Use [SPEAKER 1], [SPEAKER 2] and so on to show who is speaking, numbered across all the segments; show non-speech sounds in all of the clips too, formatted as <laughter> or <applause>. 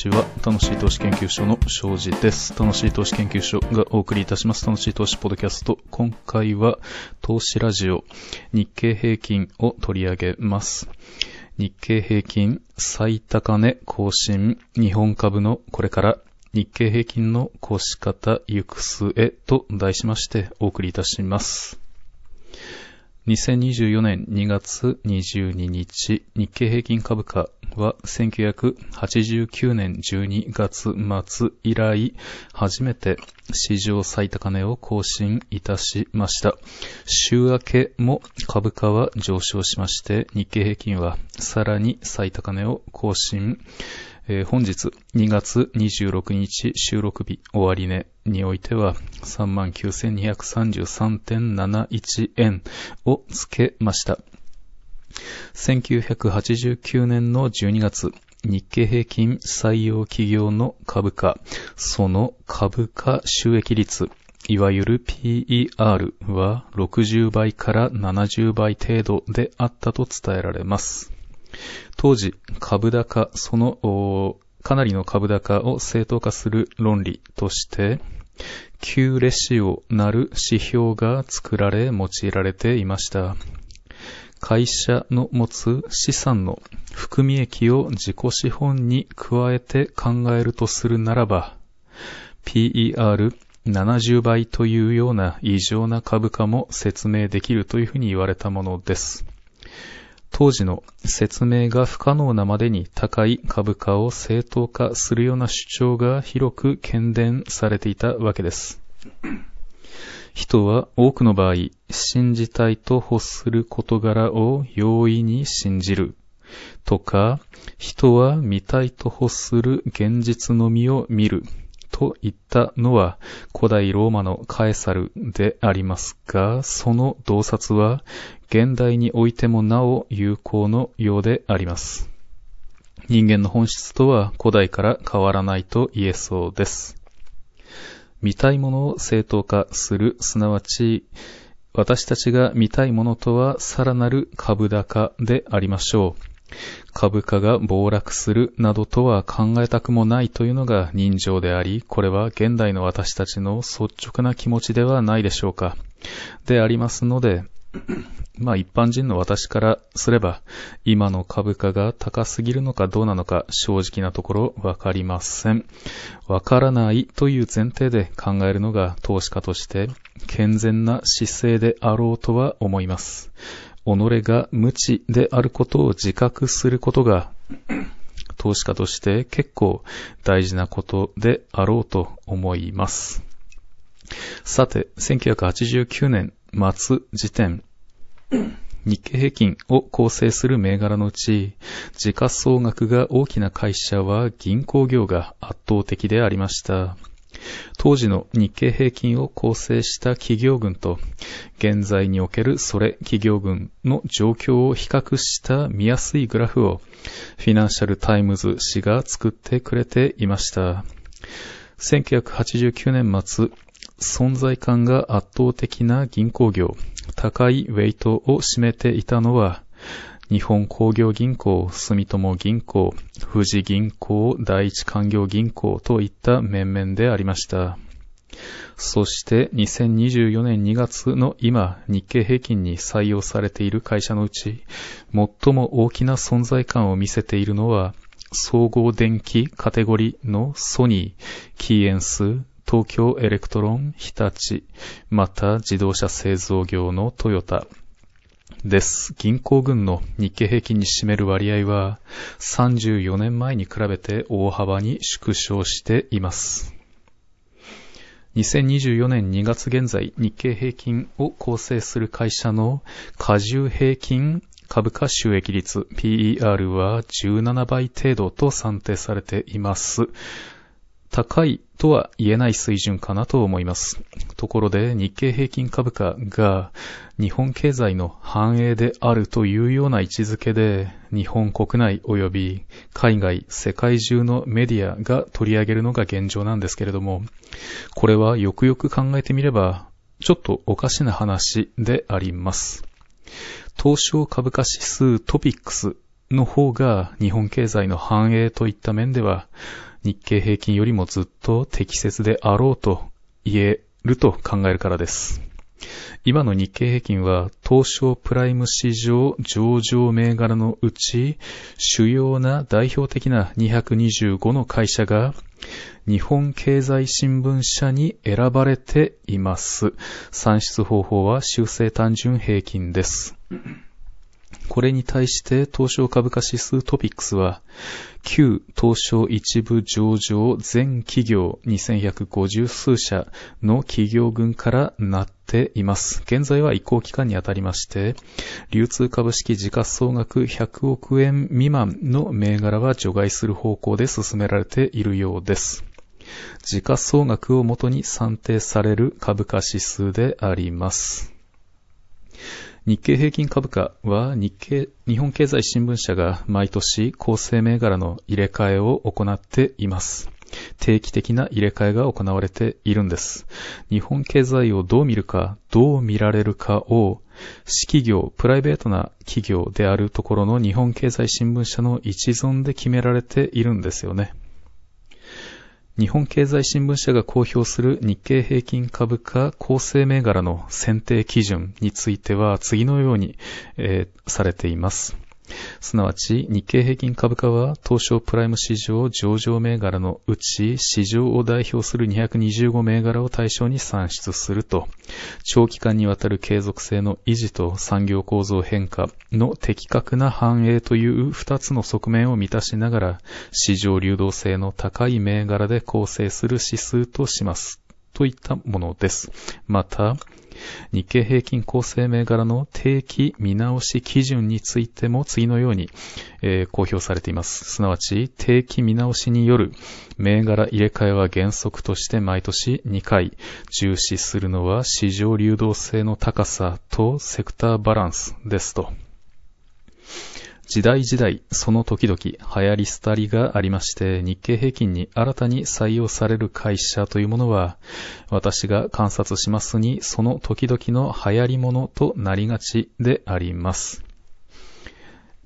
[SPEAKER 1] ちは。楽しい投資研究所の庄司です。楽しい投資研究所がお送りいたします。楽しい投資ポッドキャスト。今回は投資ラジオ日経平均を取り上げます。日経平均最高値更新日本株のこれから日経平均の越し方行く末と題しましてお送りいたします。2024年2月22日、日経平均株価は1989年12月末以来、初めて史上最高値を更新いたしました。週明けも株価は上昇しまして、日経平均はさらに最高値を更新。えー、本日2月26日収録日終値においては39,233.71円をつけました。1989年の12月、日経平均採用企業の株価、その株価収益率、いわゆる PER は60倍から70倍程度であったと伝えられます。当時、株高、その、かなりの株高を正当化する論理として、旧レシオなる指標が作られ用いられていました。会社の持つ資産の含み益を自己資本に加えて考えるとするならば、PER70 倍というような異常な株価も説明できるというふうに言われたものです。当時の説明が不可能なまでに高い株価を正当化するような主張が広く懸伝されていたわけです。人は多くの場合、信じたいと欲する事柄を容易に信じる。とか、人は見たいと欲する現実のみを見る。といったのは古代ローマのカエサルでありますが、その洞察は現代においてもなお有効のようであります。人間の本質とは古代から変わらないと言えそうです。見たいものを正当化する、すなわち、私たちが見たいものとはさらなる株高でありましょう。株価が暴落するなどとは考えたくもないというのが人情であり、これは現代の私たちの率直な気持ちではないでしょうか。でありますので、<clears throat> まあ一般人の私からすれば、今の株価が高すぎるのかどうなのか正直なところわかりません。わからないという前提で考えるのが投資家として健全な姿勢であろうとは思います。己が無知であることを自覚することが <clears throat> 投資家として結構大事なことであろうと思います。さて、1989年末時点、日経平均を構成する銘柄のうち、時価総額が大きな会社は銀行業が圧倒的でありました。当時の日経平均を構成した企業群と、現在におけるそれ企業群の状況を比較した見やすいグラフを、フィナンシャルタイムズ紙が作ってくれていました。1989年末、存在感が圧倒的な銀行業、高いウェイトを占めていたのは、日本工業銀行、住友銀行、富士銀行、第一官業銀行といった面々でありました。そして2024年2月の今、日経平均に採用されている会社のうち、最も大きな存在感を見せているのは、総合電気カテゴリーのソニー、キーエンス、東京エレクトロン、日立、また自動車製造業のトヨタです。銀行群の日経平均に占める割合は34年前に比べて大幅に縮小しています。2024年2月現在、日経平均を構成する会社の過重平均株価収益率 PER は17倍程度と算定されています。高いとは言えない水準かなと思います。ところで日経平均株価が日本経済の繁栄であるというような位置づけで日本国内及び海外、世界中のメディアが取り上げるのが現状なんですけれども、これはよくよく考えてみればちょっとおかしな話であります。東証株価指数トピックスの方が日本経済の繁栄といった面では日経平均よりもずっと適切であろうと言えると考えるからです。今の日経平均は東証プライム市場上場銘柄のうち主要な代表的な225の会社が日本経済新聞社に選ばれています。算出方法は修正単純平均です。これに対して東証株価指数トピックスは、旧東証一部上場全企業2150数社の企業群からなっています。現在は移行期間にあたりまして、流通株式時価総額100億円未満の銘柄は除外する方向で進められているようです。時価総額をもとに算定される株価指数であります。日経平均株価は日経、日本経済新聞社が毎年構成銘柄の入れ替えを行っています。定期的な入れ替えが行われているんです。日本経済をどう見るか、どう見られるかを、私企業、プライベートな企業であるところの日本経済新聞社の一存で決められているんですよね。日本経済新聞社が公表する日経平均株価構成銘柄の選定基準については次のように、えー、されています。すなわち、日経平均株価は東証プライム市場上場銘柄のうち、市場を代表する225銘柄を対象に算出すると、長期間にわたる継続性の維持と産業構造変化の的確な反映という二つの側面を満たしながら、市場流動性の高い銘柄で構成する指数とします。といったものです。また、日経平均構成銘柄の定期見直し基準についても次のように、えー、公表されています。すなわち、定期見直しによる銘柄入れ替えは原則として毎年2回、重視するのは市場流動性の高さとセクターバランスですと。時代時代、その時々、流行り廃りがありまして、日経平均に新たに採用される会社というものは、私が観察しますに、その時々の流行り物となりがちであります。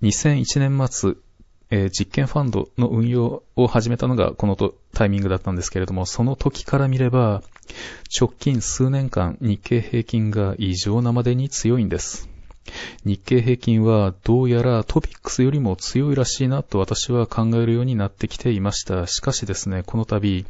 [SPEAKER 1] 2001年末、えー、実験ファンドの運用を始めたのがこのタイミングだったんですけれども、その時から見れば、直近数年間日経平均が異常なまでに強いんです。日経平均はどうやらトピックスよりも強いらしいなと私は考えるようになってきていました。しかしですね、この度、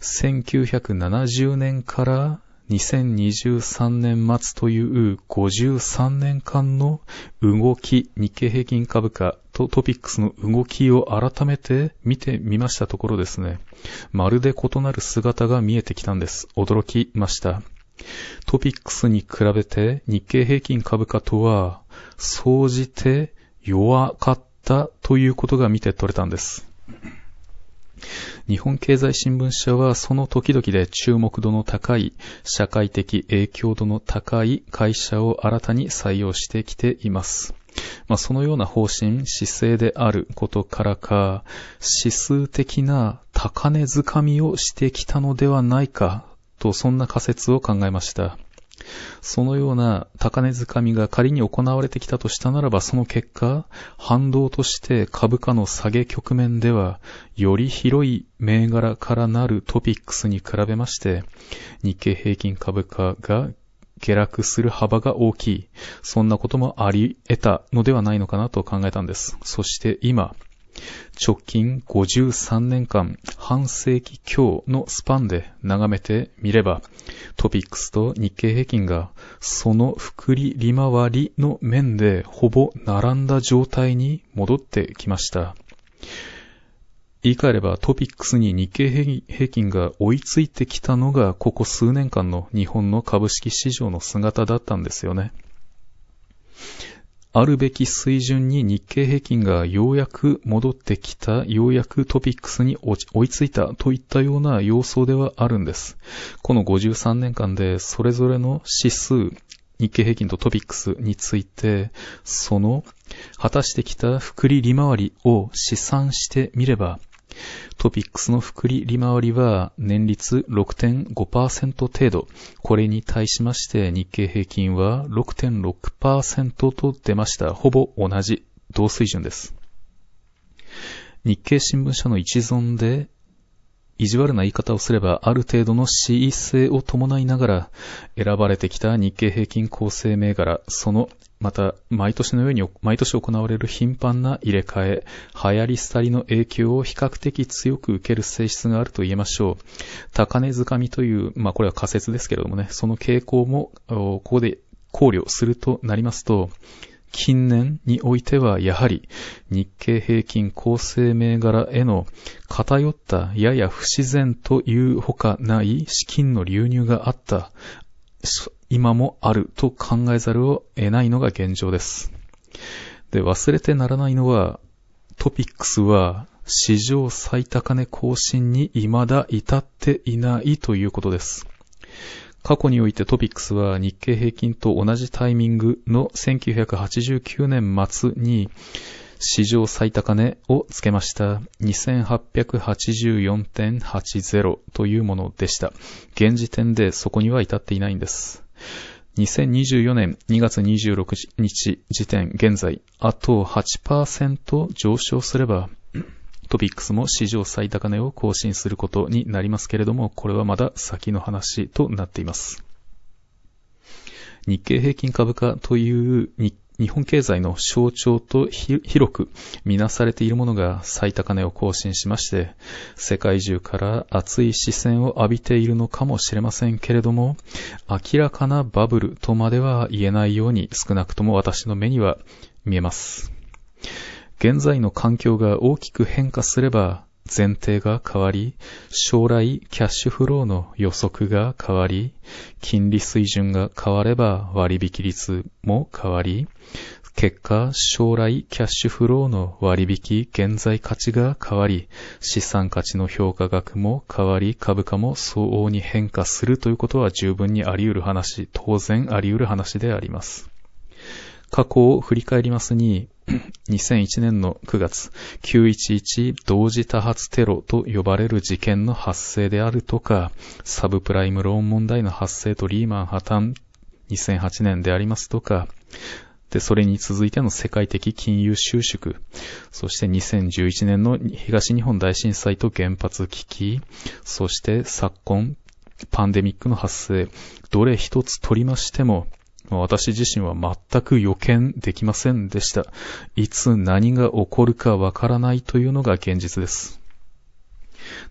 [SPEAKER 1] 1970年から2023年末という53年間の動き、日経平均株価とトピックスの動きを改めて見てみましたところですね、まるで異なる姿が見えてきたんです。驚きました。トピックスに比べて日経平均株価とは、総じて弱かったということが見て取れたんです。日本経済新聞社はその時々で注目度の高い、社会的影響度の高い会社を新たに採用してきています。まあ、そのような方針、姿勢であることからか、指数的な高値掴みをしてきたのではないかと、そんな仮説を考えました。そのような高値掴みが仮に行われてきたとしたならば、その結果、反動として株価の下げ局面では、より広い銘柄からなるトピックスに比べまして、日経平均株価が下落する幅が大きい。そんなこともあり得たのではないのかなと考えたんです。そして今、直近53年間、半世紀強のスパンで眺めてみれば、トピックスと日経平均がその複利利回りの面でほぼ並んだ状態に戻ってきました。言い換えればトピックスに日経平均が追いついてきたのがここ数年間の日本の株式市場の姿だったんですよね。あるべき水準に日経平均がようやく戻ってきた、ようやくトピックスに追いついたといったような様相ではあるんです。この53年間でそれぞれの指数、日経平均とトピックスについて、その果たしてきた複利利回りを試算してみれば、トピックスの複利利回りは年率6.5%程度。これに対しまして日経平均は6.6%と出ました。ほぼ同じ同水準です。日経新聞社の一存で意地悪な言い方をすれば、ある程度の恣意性を伴いながら、選ばれてきた日経平均構成銘柄、その、また、毎年のように、毎年行われる頻繁な入れ替え、流行り廃りの影響を比較的強く受ける性質があると言えましょう。高値掴みという、まあこれは仮説ですけれどもね、その傾向も、ここで考慮するとなりますと、近年においてはやはり日経平均構成銘柄への偏ったやや不自然というほかない資金の流入があった、今もあると考えざるを得ないのが現状です。で、忘れてならないのは、トピックスは史上最高値更新に未だ至っていないということです。過去においてトピックスは日経平均と同じタイミングの1989年末に史上最高値をつけました2884.80というものでした。現時点でそこには至っていないんです。2024年2月26日時点現在、あと8%上昇すれば、<clears throat> トピックスも史上最高値を更新することになりますけれども、これはまだ先の話となっています。日経平均株価という日日本経済の象徴と広く見なされているものが最高値を更新しまして、世界中から熱い視線を浴びているのかもしれませんけれども、明らかなバブルとまでは言えないように少なくとも私の目には見えます。現在の環境が大きく変化すれば、前提が変わり、将来キャッシュフローの予測が変わり、金利水準が変われば割引率も変わり、結果、将来キャッシュフローの割引現在価値が変わり、資産価値の評価額も変わり、株価も相応に変化するということは十分にあり得る話、当然あり得る話であります。過去を振り返りますに、<laughs> 2001年の9月、911同時多発テロと呼ばれる事件の発生であるとか、サブプライムローン問題の発生とリーマン破綻2008年でありますとか、で、それに続いての世界的金融収縮、そして2011年の東日本大震災と原発危機、そして昨今、パンデミックの発生、どれ一つ取りましても、私自身は全く予見できませんでした。いつ何が起こるかわからないというのが現実です。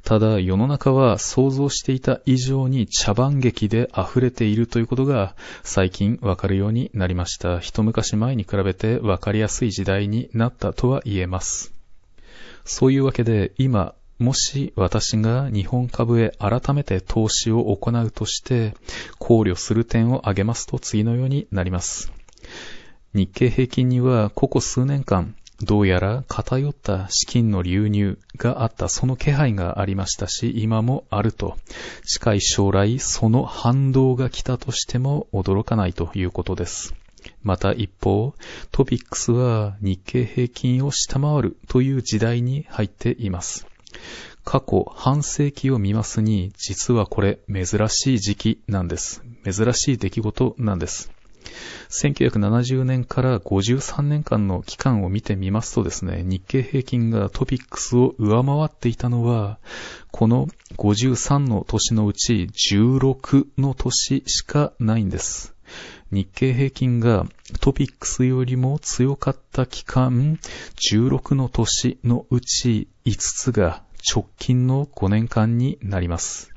[SPEAKER 1] ただ世の中は想像していた以上に茶番劇で溢れているということが最近わかるようになりました。一昔前に比べてわかりやすい時代になったとは言えます。そういうわけで今もし私が日本株へ改めて投資を行うとして考慮する点を挙げますと次のようになります。日経平均にはここ数年間どうやら偏った資金の流入があったその気配がありましたし、今もあると。近い将来その反動が来たとしても驚かないということです。また一方、トピックスは日経平均を下回るという時代に入っています。過去半世紀を見ますに、実はこれ珍しい時期なんです。珍しい出来事なんです。1970年から53年間の期間を見てみますとですね、日経平均がトピックスを上回っていたのは、この53の年のうち16の年しかないんです。日経平均がトピックスよりも強かった期間、16の年のうち5つが直近の5年間になります。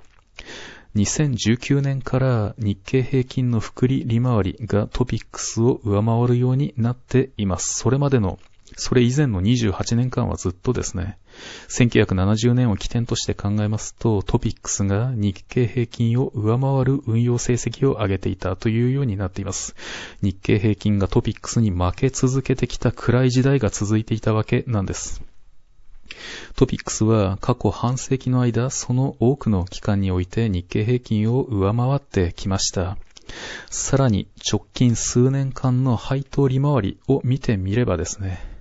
[SPEAKER 1] 2019年から日経平均の複利利回りがトピックスを上回るようになっています。それまでのそれ以前の28年間はずっとですね、1970年を起点として考えますと、トピックスが日経平均を上回る運用成績を上げていたというようになっています。日経平均がトピックスに負け続けてきた暗い時代が続いていたわけなんです。トピックスは過去半世紀の間、その多くの期間において日経平均を上回ってきました。さらに直近数年間の配当利回りを見てみればですね、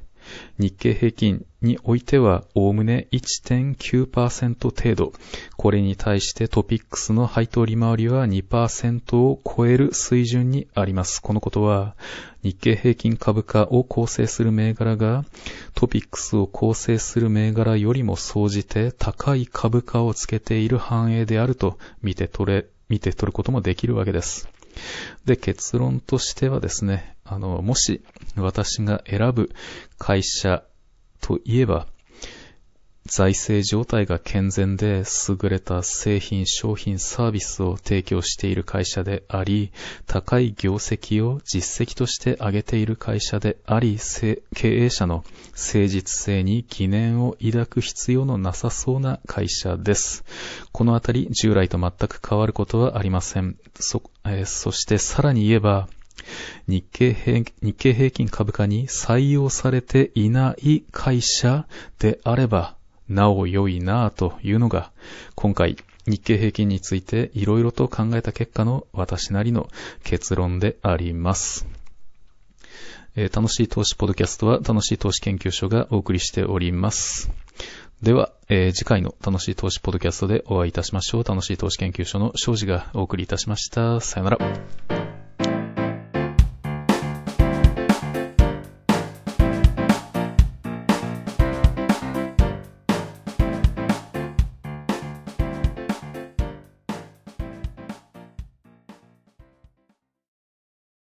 [SPEAKER 1] 日経平均においては、おおむね1.9%程度。これに対してトピックスの配当利回りは2%を超える水準にあります。このことは、日経平均株価を構成する銘柄が、トピックスを構成する銘柄よりも総じて高い株価をつけている反映であると見て取れ、見て取ることもできるわけです。で、結論としてはですね、あの、もし私が選ぶ会社といえば、財政状態が健全で優れた製品、商品、サービスを提供している会社であり、高い業績を実績として上げている会社であり、経営者の誠実性に疑念を抱く必要のなさそうな会社です。このあたり、従来と全く変わることはありません。そ、えー、そしてさらに言えば、日経平日経平均株価に採用されていない会社であれば、なお良いなぁというのが、今回日経平均についていろいろと考えた結果の私なりの結論であります。えー、楽しい投資ポッドキャストは楽しい投資研究所がお送りしております。では、えー、次回の楽しい投資ポッドキャストでお会いいたしましょう。楽しい投資研究所の庄司がお送りいたしました。さよなら。